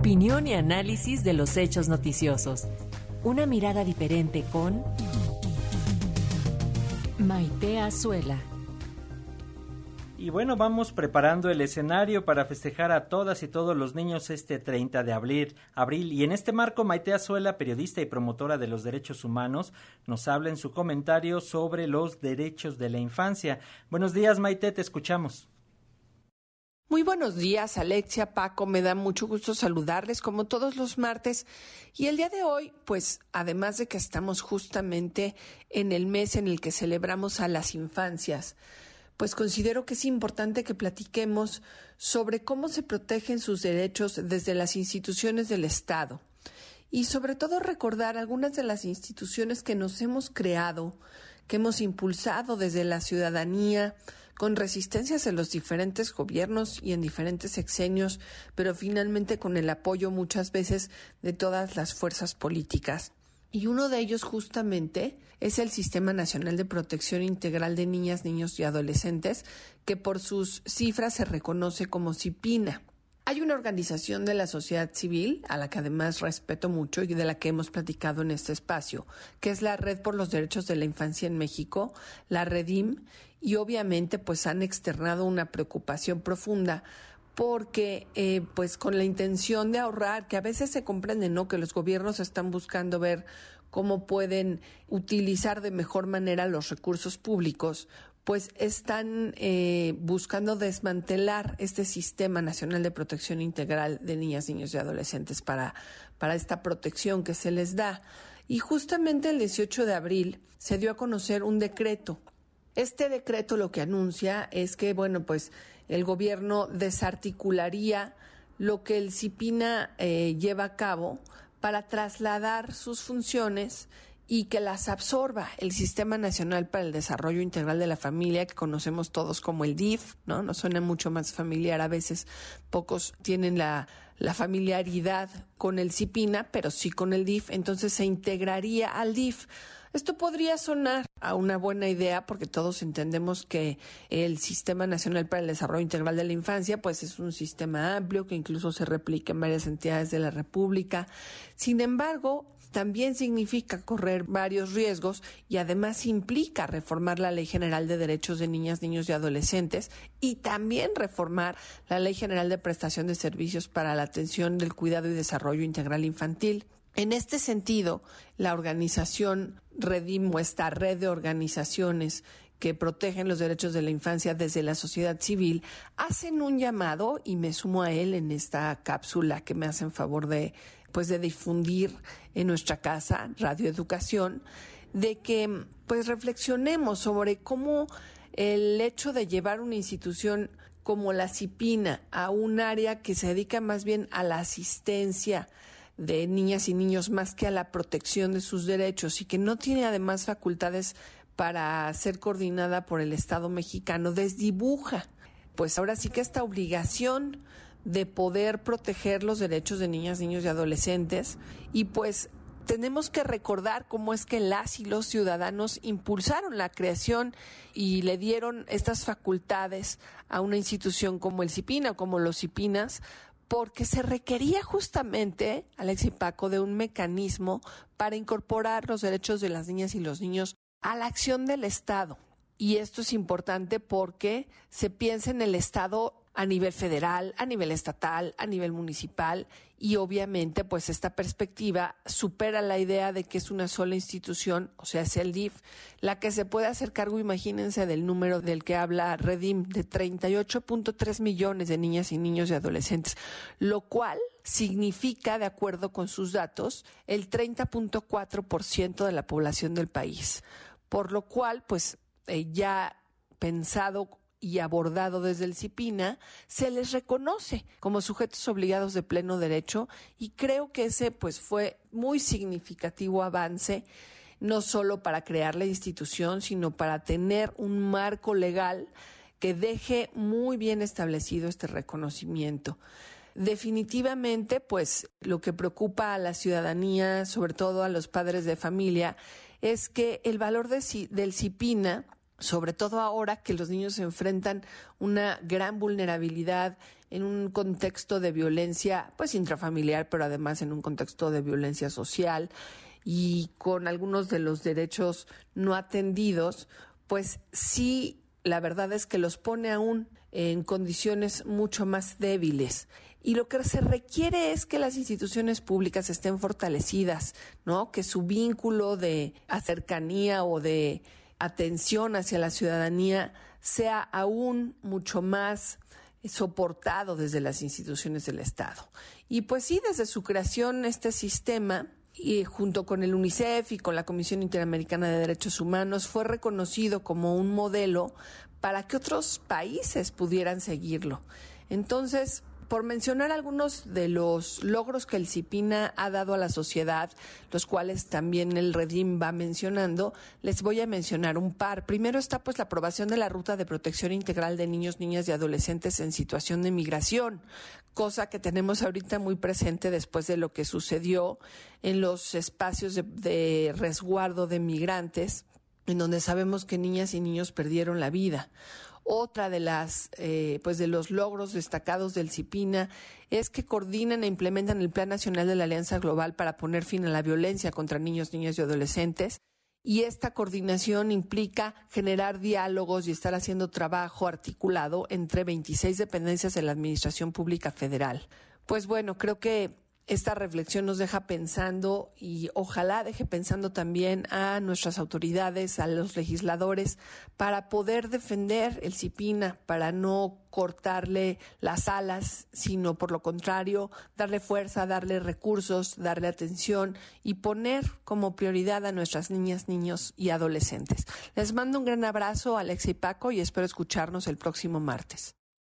Opinión y análisis de los hechos noticiosos. Una mirada diferente con Maite Azuela. Y bueno, vamos preparando el escenario para festejar a todas y todos los niños este 30 de abril. abril. Y en este marco, Maite Azuela, periodista y promotora de los derechos humanos, nos habla en su comentario sobre los derechos de la infancia. Buenos días, Maite, te escuchamos. Muy buenos días, Alexia, Paco. Me da mucho gusto saludarles como todos los martes. Y el día de hoy, pues, además de que estamos justamente en el mes en el que celebramos a las infancias, pues considero que es importante que platiquemos sobre cómo se protegen sus derechos desde las instituciones del Estado y sobre todo recordar algunas de las instituciones que nos hemos creado, que hemos impulsado desde la ciudadanía, con resistencias en los diferentes gobiernos y en diferentes sexenios, pero finalmente con el apoyo muchas veces de todas las fuerzas políticas. Y uno de ellos justamente es el Sistema Nacional de Protección Integral de Niñas, Niños y Adolescentes, que por sus cifras se reconoce como CIPINA. Hay una organización de la sociedad civil, a la que además respeto mucho y de la que hemos platicado en este espacio, que es la Red por los Derechos de la Infancia en México, la REDIM, y obviamente pues han externado una preocupación profunda porque eh, pues con la intención de ahorrar, que a veces se comprende, ¿no? Que los gobiernos están buscando ver cómo pueden utilizar de mejor manera los recursos públicos, pues están eh, buscando desmantelar este Sistema Nacional de Protección Integral de Niñas, Niños y Adolescentes para, para esta protección que se les da. Y justamente el 18 de abril se dio a conocer un decreto. Este decreto lo que anuncia es que, bueno, pues el gobierno desarticularía lo que el CIPINA eh, lleva a cabo para trasladar sus funciones y que las absorba el Sistema Nacional para el Desarrollo Integral de la Familia, que conocemos todos como el DIF, ¿no? Nos suena mucho más familiar, a veces pocos tienen la, la familiaridad con el CIPINA, pero sí con el DIF, entonces se integraría al DIF. Esto podría sonar a una buena idea porque todos entendemos que el Sistema Nacional para el Desarrollo Integral de la Infancia pues es un sistema amplio que incluso se replica en varias entidades de la República. Sin embargo, también significa correr varios riesgos y además implica reformar la Ley General de Derechos de Niñas, Niños y Adolescentes y también reformar la Ley General de Prestación de Servicios para la Atención del Cuidado y Desarrollo Integral Infantil. En este sentido, la organización Redim esta red de organizaciones que protegen los derechos de la infancia desde la sociedad civil, hacen un llamado y me sumo a él en esta cápsula que me hacen favor de pues de difundir en nuestra casa Radio Educación de que pues reflexionemos sobre cómo el hecho de llevar una institución como la CIPINA a un área que se dedica más bien a la asistencia de niñas y niños más que a la protección de sus derechos y que no tiene además facultades para ser coordinada por el Estado mexicano, desdibuja pues ahora sí que esta obligación de poder proteger los derechos de niñas, niños y adolescentes y pues tenemos que recordar cómo es que las y los ciudadanos impulsaron la creación y le dieron estas facultades a una institución como el CIPINA, como los CIPINAS, porque se requería justamente, Alex y Paco, de un mecanismo para incorporar los derechos de las niñas y los niños a la acción del Estado. Y esto es importante porque se piensa en el Estado a nivel federal, a nivel estatal, a nivel municipal y obviamente pues esta perspectiva supera la idea de que es una sola institución, o sea, es el DIF, la que se puede hacer cargo, imagínense, del número del que habla Redim, de 38.3 millones de niñas y niños y adolescentes, lo cual significa, de acuerdo con sus datos, el 30.4% de la población del país, por lo cual pues eh, ya pensado y abordado desde el CIPINA, se les reconoce como sujetos obligados de pleno derecho y creo que ese pues fue muy significativo avance no solo para crear la institución, sino para tener un marco legal que deje muy bien establecido este reconocimiento. Definitivamente, pues lo que preocupa a la ciudadanía, sobre todo a los padres de familia, es que el valor del CIPINA sobre todo ahora que los niños se enfrentan una gran vulnerabilidad en un contexto de violencia, pues intrafamiliar, pero además en un contexto de violencia social y con algunos de los derechos no atendidos, pues sí, la verdad es que los pone aún en condiciones mucho más débiles. Y lo que se requiere es que las instituciones públicas estén fortalecidas, ¿no? Que su vínculo de cercanía o de atención hacia la ciudadanía sea aún mucho más soportado desde las instituciones del Estado. Y pues sí, desde su creación este sistema y junto con el UNICEF y con la Comisión Interamericana de Derechos Humanos fue reconocido como un modelo para que otros países pudieran seguirlo. Entonces, por mencionar algunos de los logros que el CIPINA ha dado a la sociedad, los cuales también el Redim va mencionando, les voy a mencionar un par. Primero está pues la aprobación de la Ruta de Protección Integral de Niños, Niñas y Adolescentes en situación de migración, cosa que tenemos ahorita muy presente después de lo que sucedió en los espacios de, de resguardo de migrantes en donde sabemos que niñas y niños perdieron la vida. Otra de las, eh, pues de los logros destacados del CIPINA es que coordinan e implementan el Plan Nacional de la Alianza Global para poner fin a la violencia contra niños, niñas y adolescentes. Y esta coordinación implica generar diálogos y estar haciendo trabajo articulado entre 26 dependencias de la Administración Pública Federal. Pues bueno, creo que esta reflexión nos deja pensando y ojalá deje pensando también a nuestras autoridades, a los legisladores, para poder defender el CIPINA, para no cortarle las alas, sino por lo contrario, darle fuerza, darle recursos, darle atención y poner como prioridad a nuestras niñas, niños y adolescentes. Les mando un gran abrazo, Alexa y Paco, y espero escucharnos el próximo martes.